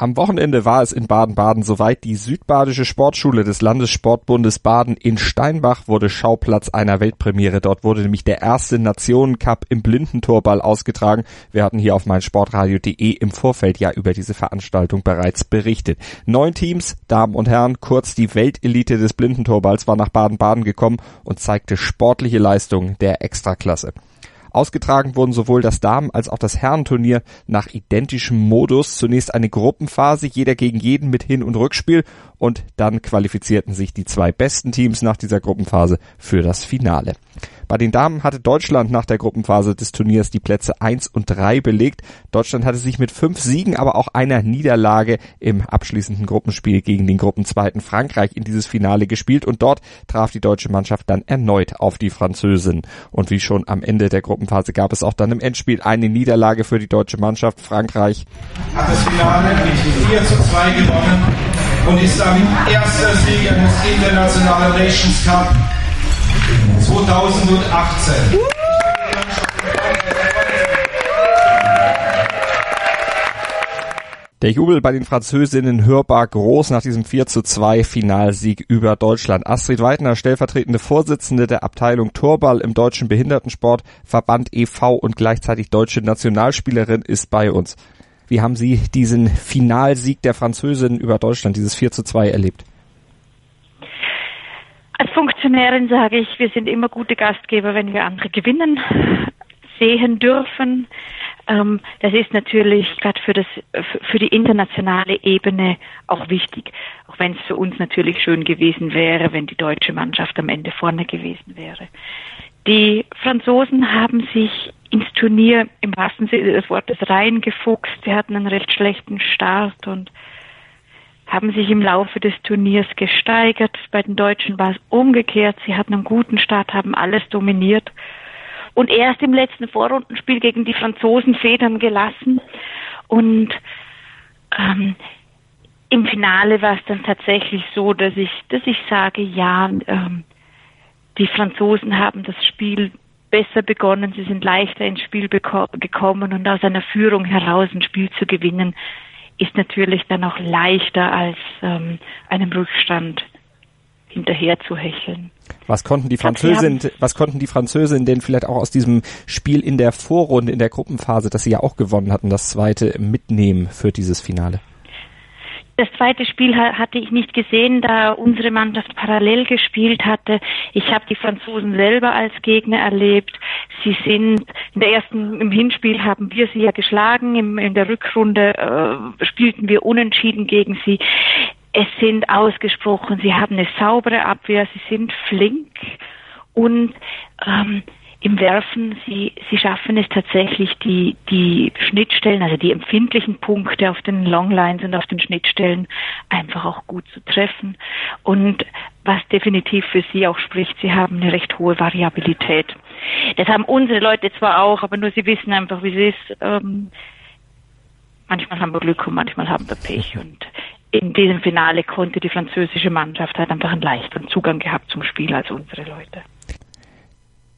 Am Wochenende war es in Baden-Baden soweit. Die Südbadische Sportschule des Landessportbundes Baden in Steinbach wurde Schauplatz einer Weltpremiere. Dort wurde nämlich der erste Nationencup im Blindentorball ausgetragen. Wir hatten hier auf meinsportradio.de im Vorfeld ja über diese Veranstaltung bereits berichtet. Neun Teams, Damen und Herren, kurz die Weltelite des Blindentorballs war nach Baden-Baden gekommen und zeigte sportliche Leistungen der Extraklasse. Ausgetragen wurden sowohl das Damen- als auch das Herrenturnier nach identischem Modus. Zunächst eine Gruppenphase, jeder gegen jeden mit Hin- und Rückspiel und dann qualifizierten sich die zwei besten Teams nach dieser Gruppenphase für das Finale. Bei den Damen hatte Deutschland nach der Gruppenphase des Turniers die Plätze 1 und 3 belegt. Deutschland hatte sich mit fünf Siegen, aber auch einer Niederlage im abschließenden Gruppenspiel gegen den Gruppenzweiten Frankreich in dieses Finale gespielt und dort traf die deutsche Mannschaft dann erneut auf die Französin. Und wie schon am Ende der Gruppenphase gab es auch dann im Endspiel eine Niederlage für die deutsche Mannschaft. Frankreich hat das Finale mit 4 zu 2 gewonnen und ist damit erster Sieger des Internationalen Nations Cup 2018. Der Jubel bei den Französinnen hörbar groß nach diesem 4 zu 2 Finalsieg über Deutschland. Astrid Weidner, stellvertretende Vorsitzende der Abteilung Torball im Deutschen Behindertensport Verband e.V. und gleichzeitig deutsche Nationalspielerin ist bei uns. Wie haben Sie diesen Finalsieg der Französinnen über Deutschland, dieses 4 zu 2 erlebt? Als Funktionärin sage ich, wir sind immer gute Gastgeber, wenn wir andere gewinnen sehen dürfen. Ähm, das ist natürlich gerade für für die internationale Ebene auch wichtig, auch wenn es für uns natürlich schön gewesen wäre, wenn die deutsche Mannschaft am Ende vorne gewesen wäre. Die Franzosen haben sich ins Turnier im wahrsten Sinne des Wortes reingefuchst. Sie hatten einen recht schlechten Start und haben sich im Laufe des Turniers gesteigert. Bei den Deutschen war es umgekehrt. Sie hatten einen guten Start, haben alles dominiert und erst im letzten Vorrundenspiel gegen die Franzosen Federn gelassen. Und ähm, im Finale war es dann tatsächlich so, dass ich, dass ich sage, ja, ähm, die Franzosen haben das Spiel besser begonnen, sie sind leichter ins Spiel gekommen und aus einer Führung heraus ein Spiel zu gewinnen, ist natürlich dann auch leichter als ähm, einem Rückstand hinterher zu hecheln. Was konnten die Französinnen, was konnten die Französinnen denn vielleicht auch aus diesem Spiel in der Vorrunde, in der Gruppenphase, das sie ja auch gewonnen hatten, das zweite mitnehmen für dieses Finale? Das zweite Spiel hatte ich nicht gesehen, da unsere Mannschaft parallel gespielt hatte. Ich habe die Franzosen selber als Gegner erlebt. Sie sind in der ersten im Hinspiel haben wir sie ja geschlagen. In der Rückrunde äh, spielten wir unentschieden gegen sie. Es sind ausgesprochen, sie haben eine saubere Abwehr, sie sind flink und ähm, im Werfen, sie, sie schaffen es tatsächlich, die, die Schnittstellen, also die empfindlichen Punkte auf den Longlines und auf den Schnittstellen einfach auch gut zu treffen. Und was definitiv für sie auch spricht, sie haben eine recht hohe Variabilität. Das haben unsere Leute zwar auch, aber nur sie wissen einfach, wie es ist. Ähm, manchmal haben wir Glück und manchmal haben wir Pech. Und in diesem Finale konnte die französische Mannschaft halt einfach einen leichteren Zugang gehabt zum Spiel als unsere Leute.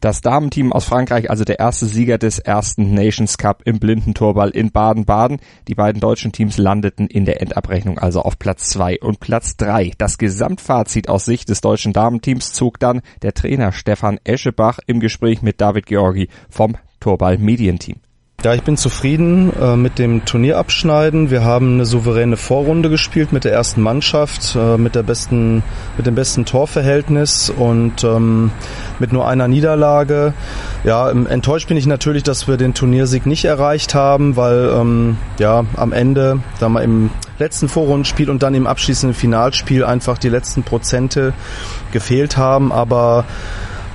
Das Damenteam aus Frankreich, also der erste Sieger des ersten Nations Cup im Blindentorball in Baden-Baden. Die beiden deutschen Teams landeten in der Endabrechnung also auf Platz zwei und Platz drei. Das Gesamtfazit aus Sicht des deutschen Damenteams zog dann der Trainer Stefan Eschebach im Gespräch mit David Georgi vom Torball Medienteam. Ja, ich bin zufrieden äh, mit dem Turnierabschneiden. Wir haben eine souveräne Vorrunde gespielt mit der ersten Mannschaft, äh, mit der besten, mit dem besten Torverhältnis und ähm, mit nur einer Niederlage. Ja, enttäuscht bin ich natürlich, dass wir den Turniersieg nicht erreicht haben, weil ähm, ja am Ende, da wir im letzten Vorrundenspiel und dann im abschließenden Finalspiel einfach die letzten Prozente gefehlt haben. Aber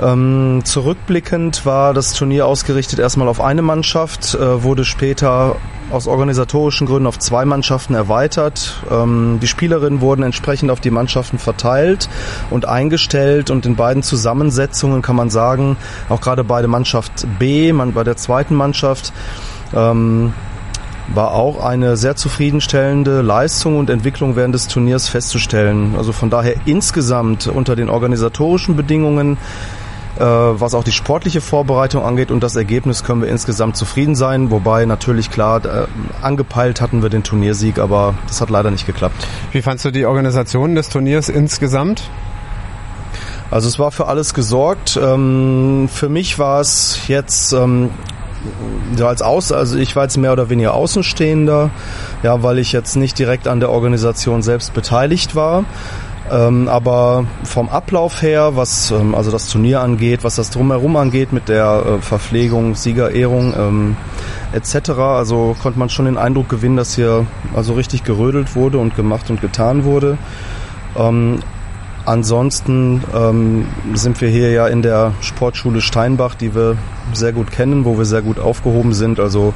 ähm, zurückblickend war das Turnier ausgerichtet erstmal auf eine Mannschaft, äh, wurde später aus organisatorischen Gründen auf zwei Mannschaften erweitert. Ähm, die Spielerinnen wurden entsprechend auf die Mannschaften verteilt und eingestellt und in beiden Zusammensetzungen kann man sagen, auch gerade bei der Mannschaft B, man, bei der zweiten Mannschaft, ähm, war auch eine sehr zufriedenstellende Leistung und Entwicklung während des Turniers festzustellen. Also von daher insgesamt unter den organisatorischen Bedingungen was auch die sportliche Vorbereitung angeht und das Ergebnis können wir insgesamt zufrieden sein. Wobei natürlich klar, äh, angepeilt hatten wir den Turniersieg, aber das hat leider nicht geklappt. Wie fandst du die Organisation des Turniers insgesamt? Also es war für alles gesorgt. Ähm, für mich war es jetzt ähm, ja, als Aus, also ich war jetzt mehr oder weniger Außenstehender, ja, weil ich jetzt nicht direkt an der Organisation selbst beteiligt war. Ähm, aber vom Ablauf her, was ähm, also das Turnier angeht, was das drumherum angeht mit der äh, Verpflegung, Siegerehrung ähm, etc., also konnte man schon den Eindruck gewinnen, dass hier also richtig gerödelt wurde und gemacht und getan wurde. Ähm, ansonsten ähm, sind wir hier ja in der Sportschule Steinbach, die wir sehr gut kennen, wo wir sehr gut aufgehoben sind. Also,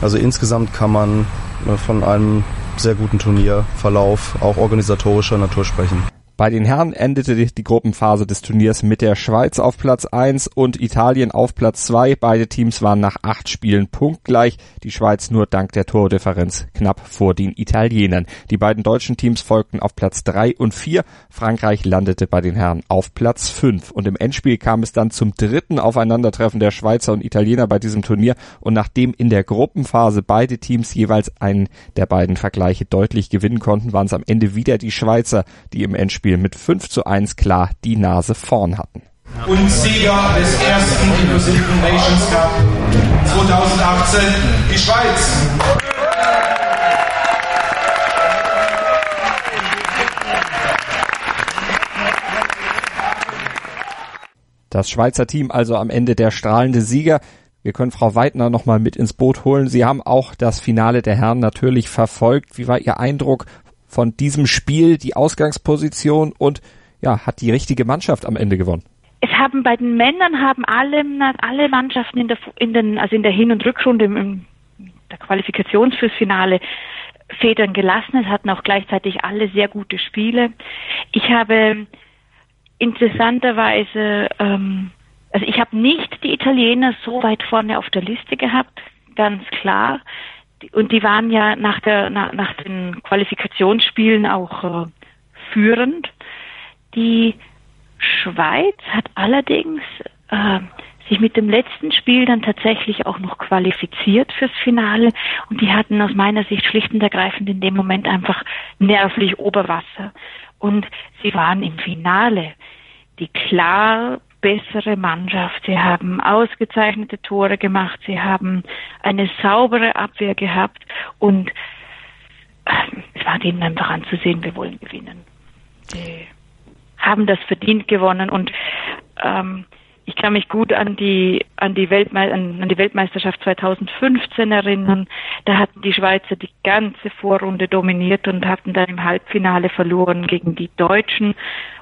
also insgesamt kann man äh, von einem sehr guten Turnierverlauf, auch organisatorischer Natur sprechen. Bei den Herren endete die Gruppenphase des Turniers mit der Schweiz auf Platz 1 und Italien auf Platz 2. Beide Teams waren nach acht Spielen punktgleich. Die Schweiz nur dank der Tordifferenz knapp vor den Italienern. Die beiden deutschen Teams folgten auf Platz 3 und 4. Frankreich landete bei den Herren auf Platz 5. Und im Endspiel kam es dann zum dritten Aufeinandertreffen der Schweizer und Italiener bei diesem Turnier. Und nachdem in der Gruppenphase beide Teams jeweils einen der beiden Vergleiche deutlich gewinnen konnten, waren es am Ende wieder die Schweizer, die im Endspiel Spiel mit 5 zu 1 klar die Nase vorn hatten. Und Sieger des ersten Inclusive Nations Cup 2018, die Schweiz. Das Schweizer Team also am Ende der strahlende Sieger. Wir können Frau Weidner nochmal mit ins Boot holen. Sie haben auch das Finale der Herren natürlich verfolgt. Wie war Ihr Eindruck von diesem Spiel die Ausgangsposition und ja, hat die richtige Mannschaft am Ende gewonnen? Es haben bei den Männern haben alle, alle Mannschaften in der, in den, also in der Hin- und Rückrunde im, der Qualifikation fürs Finale Federn gelassen. Es hatten auch gleichzeitig alle sehr gute Spiele. Ich habe interessanterweise, ähm, also ich habe nicht die Italiener so weit vorne auf der Liste gehabt, ganz klar und die waren ja nach der nach, nach den Qualifikationsspielen auch äh, führend. Die Schweiz hat allerdings äh, sich mit dem letzten Spiel dann tatsächlich auch noch qualifiziert fürs Finale. Und die hatten aus meiner Sicht schlicht und ergreifend in dem Moment einfach nervlich Oberwasser. Und sie waren im Finale. Die klar bessere Mannschaft. Sie haben ausgezeichnete Tore gemacht. Sie haben eine saubere Abwehr gehabt und äh, es war denen einfach anzusehen, wir wollen gewinnen. Sie haben das verdient gewonnen und ähm, ich kann mich gut an die an die, Weltme an die Weltmeisterschaft 2015 erinnern. Da hatten die Schweizer die ganze Vorrunde dominiert und hatten dann im Halbfinale verloren gegen die Deutschen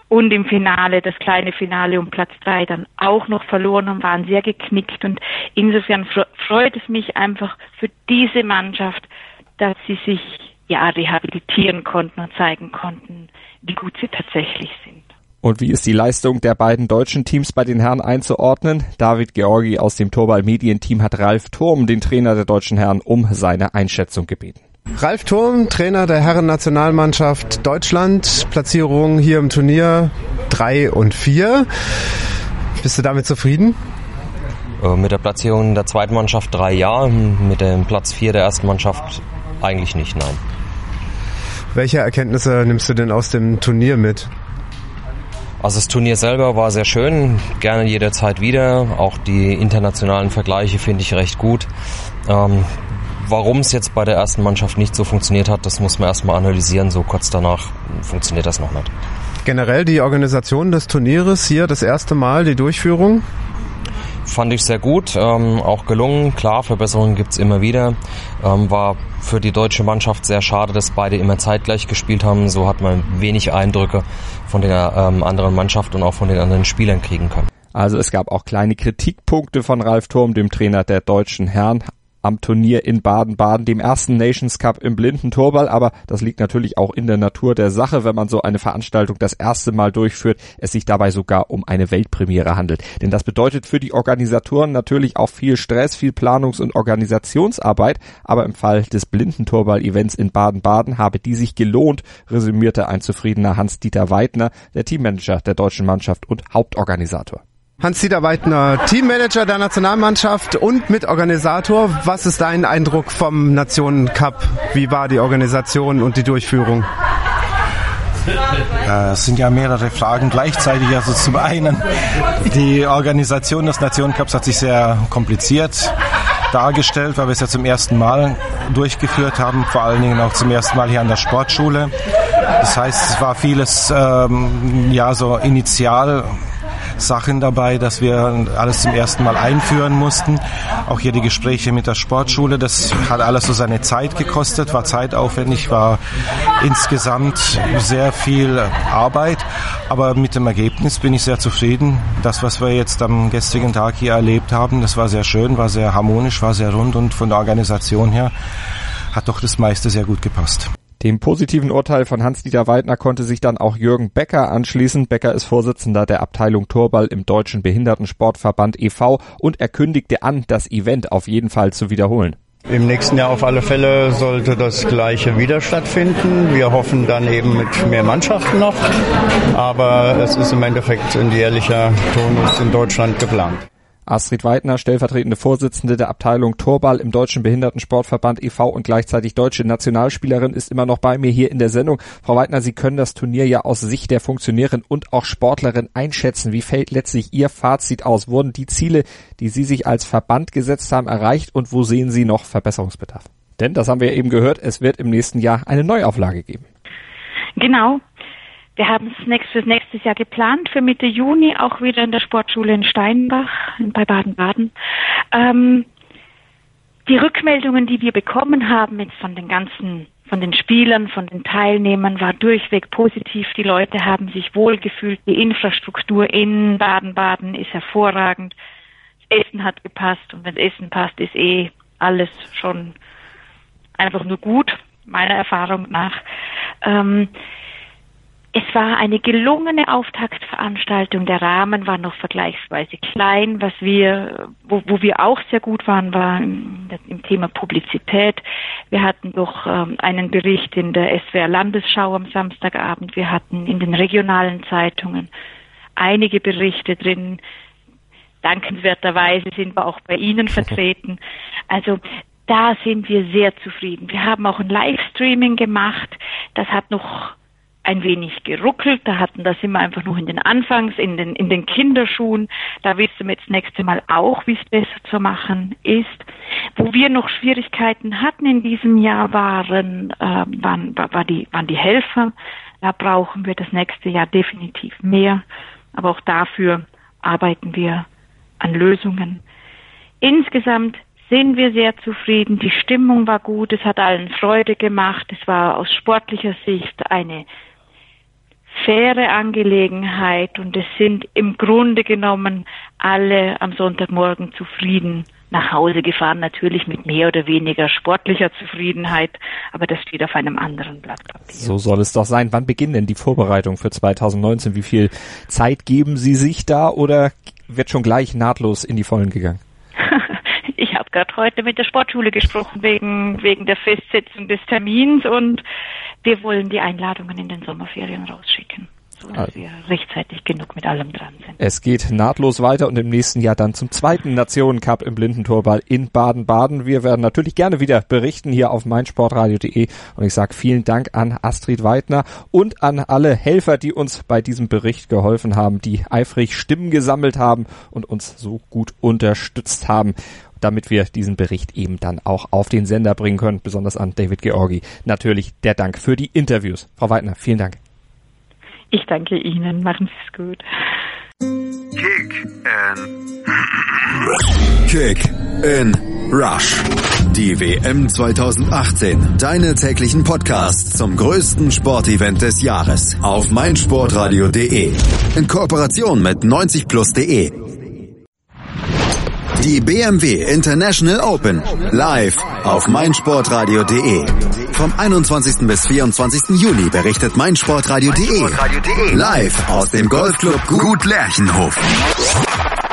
und im Finale, das kleine Finale um Platz drei dann auch noch verloren und waren sehr geknickt. Und insofern freut es mich einfach für diese Mannschaft, dass sie sich ja rehabilitieren konnten und zeigen konnten, wie gut sie tatsächlich sind. Und wie ist die Leistung der beiden deutschen Teams bei den Herren einzuordnen? David Georgi aus dem Torball Medienteam hat Ralf Turm, den Trainer der deutschen Herren, um seine Einschätzung gebeten. Ralf Turm, Trainer der Herren-Nationalmannschaft Deutschland, Platzierung hier im Turnier 3 und 4. Bist du damit zufrieden? Äh, mit der Platzierung der zweiten Mannschaft drei ja, mit dem Platz 4 der ersten Mannschaft eigentlich nicht, nein. Welche Erkenntnisse nimmst du denn aus dem Turnier mit? Also das Turnier selber war sehr schön, gerne jederzeit wieder. Auch die internationalen Vergleiche finde ich recht gut. Ähm, Warum es jetzt bei der ersten Mannschaft nicht so funktioniert hat, das muss man erstmal analysieren. So kurz danach funktioniert das noch nicht. Generell die Organisation des Turnieres hier, das erste Mal, die Durchführung? Fand ich sehr gut, ähm, auch gelungen. Klar, Verbesserungen gibt's immer wieder. Ähm, war für die deutsche Mannschaft sehr schade, dass beide immer zeitgleich gespielt haben. So hat man wenig Eindrücke von der ähm, anderen Mannschaft und auch von den anderen Spielern kriegen können. Also es gab auch kleine Kritikpunkte von Ralf Turm, dem Trainer der deutschen Herren. Am Turnier in Baden-Baden, dem ersten Nations Cup im blinden Torball. Aber das liegt natürlich auch in der Natur der Sache, wenn man so eine Veranstaltung das erste Mal durchführt, es sich dabei sogar um eine Weltpremiere handelt. Denn das bedeutet für die Organisatoren natürlich auch viel Stress, viel Planungs- und Organisationsarbeit. Aber im Fall des blinden Torball-Events in Baden-Baden habe die sich gelohnt, resümierte ein zufriedener Hans-Dieter Weidner, der Teammanager der deutschen Mannschaft und Hauptorganisator. Hans-Dieter Weidner, Teammanager der Nationalmannschaft und Mitorganisator. Was ist dein Eindruck vom Nationen-Cup? Wie war die Organisation und die Durchführung? Es sind ja mehrere Fragen gleichzeitig. Also zum einen, die Organisation des Nationencups hat sich sehr kompliziert dargestellt, weil wir es ja zum ersten Mal durchgeführt haben, vor allen Dingen auch zum ersten Mal hier an der Sportschule. Das heißt, es war vieles ähm, ja so initial Sachen dabei, dass wir alles zum ersten Mal einführen mussten. Auch hier die Gespräche mit der Sportschule, das hat alles so seine Zeit gekostet, war zeitaufwendig, war insgesamt sehr viel Arbeit. Aber mit dem Ergebnis bin ich sehr zufrieden. Das, was wir jetzt am gestrigen Tag hier erlebt haben, das war sehr schön, war sehr harmonisch, war sehr rund und von der Organisation her hat doch das meiste sehr gut gepasst. Dem positiven Urteil von Hans-Dieter Weidner konnte sich dann auch Jürgen Becker anschließen. Becker ist Vorsitzender der Abteilung Torball im Deutschen Behindertensportverband e.V. und er kündigte an, das Event auf jeden Fall zu wiederholen. Im nächsten Jahr auf alle Fälle sollte das gleiche wieder stattfinden. Wir hoffen dann eben mit mehr Mannschaften noch. Aber es ist im Endeffekt ein jährlicher Turnus in Deutschland geplant. Astrid Weidner, stellvertretende Vorsitzende der Abteilung Torball im Deutschen Behindertensportverband e.V. und gleichzeitig deutsche Nationalspielerin, ist immer noch bei mir hier in der Sendung. Frau Weidner, Sie können das Turnier ja aus Sicht der Funktionärin und auch Sportlerin einschätzen. Wie fällt letztlich Ihr Fazit aus? Wurden die Ziele, die Sie sich als Verband gesetzt haben, erreicht und wo sehen Sie noch Verbesserungsbedarf? Denn, das haben wir ja eben gehört, es wird im nächsten Jahr eine Neuauflage geben. Genau, wir haben es fürs nächste Jahr geplant, für Mitte Juni auch wieder in der Sportschule in Steinbach bei Baden-Baden. Ähm, die Rückmeldungen, die wir bekommen haben jetzt von den ganzen, von den Spielern, von den Teilnehmern, war durchweg positiv. Die Leute haben sich wohlgefühlt. Die Infrastruktur in Baden-Baden ist hervorragend. Das Essen hat gepasst und wenn das Essen passt, ist eh alles schon einfach nur gut, meiner Erfahrung nach. Ähm, es war eine gelungene Auftaktveranstaltung. Der Rahmen war noch vergleichsweise klein. Was wir, wo, wo wir auch sehr gut waren, war im, im Thema Publizität. Wir hatten doch ähm, einen Bericht in der SWR Landesschau am Samstagabend. Wir hatten in den regionalen Zeitungen einige Berichte drin. Dankenswerterweise sind wir auch bei Ihnen vertreten. Also da sind wir sehr zufrieden. Wir haben auch ein Livestreaming gemacht. Das hat noch ein wenig geruckelt. Da hatten, da sind wir einfach noch in den Anfangs, in den, in den Kinderschuhen. Da wissen wir jetzt das nächste Mal auch, wie es besser zu machen ist. Wo wir noch Schwierigkeiten hatten in diesem Jahr waren, äh, waren, war die, waren die Helfer. Da brauchen wir das nächste Jahr definitiv mehr. Aber auch dafür arbeiten wir an Lösungen. Insgesamt sind wir sehr zufrieden. Die Stimmung war gut. Es hat allen Freude gemacht. Es war aus sportlicher Sicht eine faire Angelegenheit und es sind im Grunde genommen alle am Sonntagmorgen zufrieden nach Hause gefahren, natürlich mit mehr oder weniger sportlicher Zufriedenheit, aber das steht auf einem anderen Blatt Papier. So soll es doch sein. Wann beginnen denn die Vorbereitungen für 2019? Wie viel Zeit geben Sie sich da oder wird schon gleich nahtlos in die Vollen gegangen? gerade heute mit der Sportschule gesprochen wegen, wegen der Festsetzung des Termins und wir wollen die Einladungen in den Sommerferien rausschicken so dass also. wir rechtzeitig genug mit allem dran sind. Es geht nahtlos weiter und im nächsten Jahr dann zum zweiten Nationencup im Blindentorball in Baden-Baden. Wir werden natürlich gerne wieder berichten hier auf meinsportradio.de und ich sage vielen Dank an Astrid Weidner und an alle Helfer, die uns bei diesem Bericht geholfen haben, die eifrig Stimmen gesammelt haben und uns so gut unterstützt haben damit wir diesen Bericht eben dann auch auf den Sender bringen können, besonders an David Georgi. Natürlich der Dank für die Interviews. Frau Weidner, vielen Dank. Ich danke Ihnen. Machen Sie es gut. Kick and Kick in Rush. Die WM 2018. Deine täglichen Podcasts zum größten Sportevent des Jahres auf meinsportradio.de. In Kooperation mit 90plus.de Die BMW International Open. Live auf meinsportradio.de. Vom 21. bis 24. Juli berichtet meinsportradio.de. Live aus dem Golfclub Gut Lerchenhof.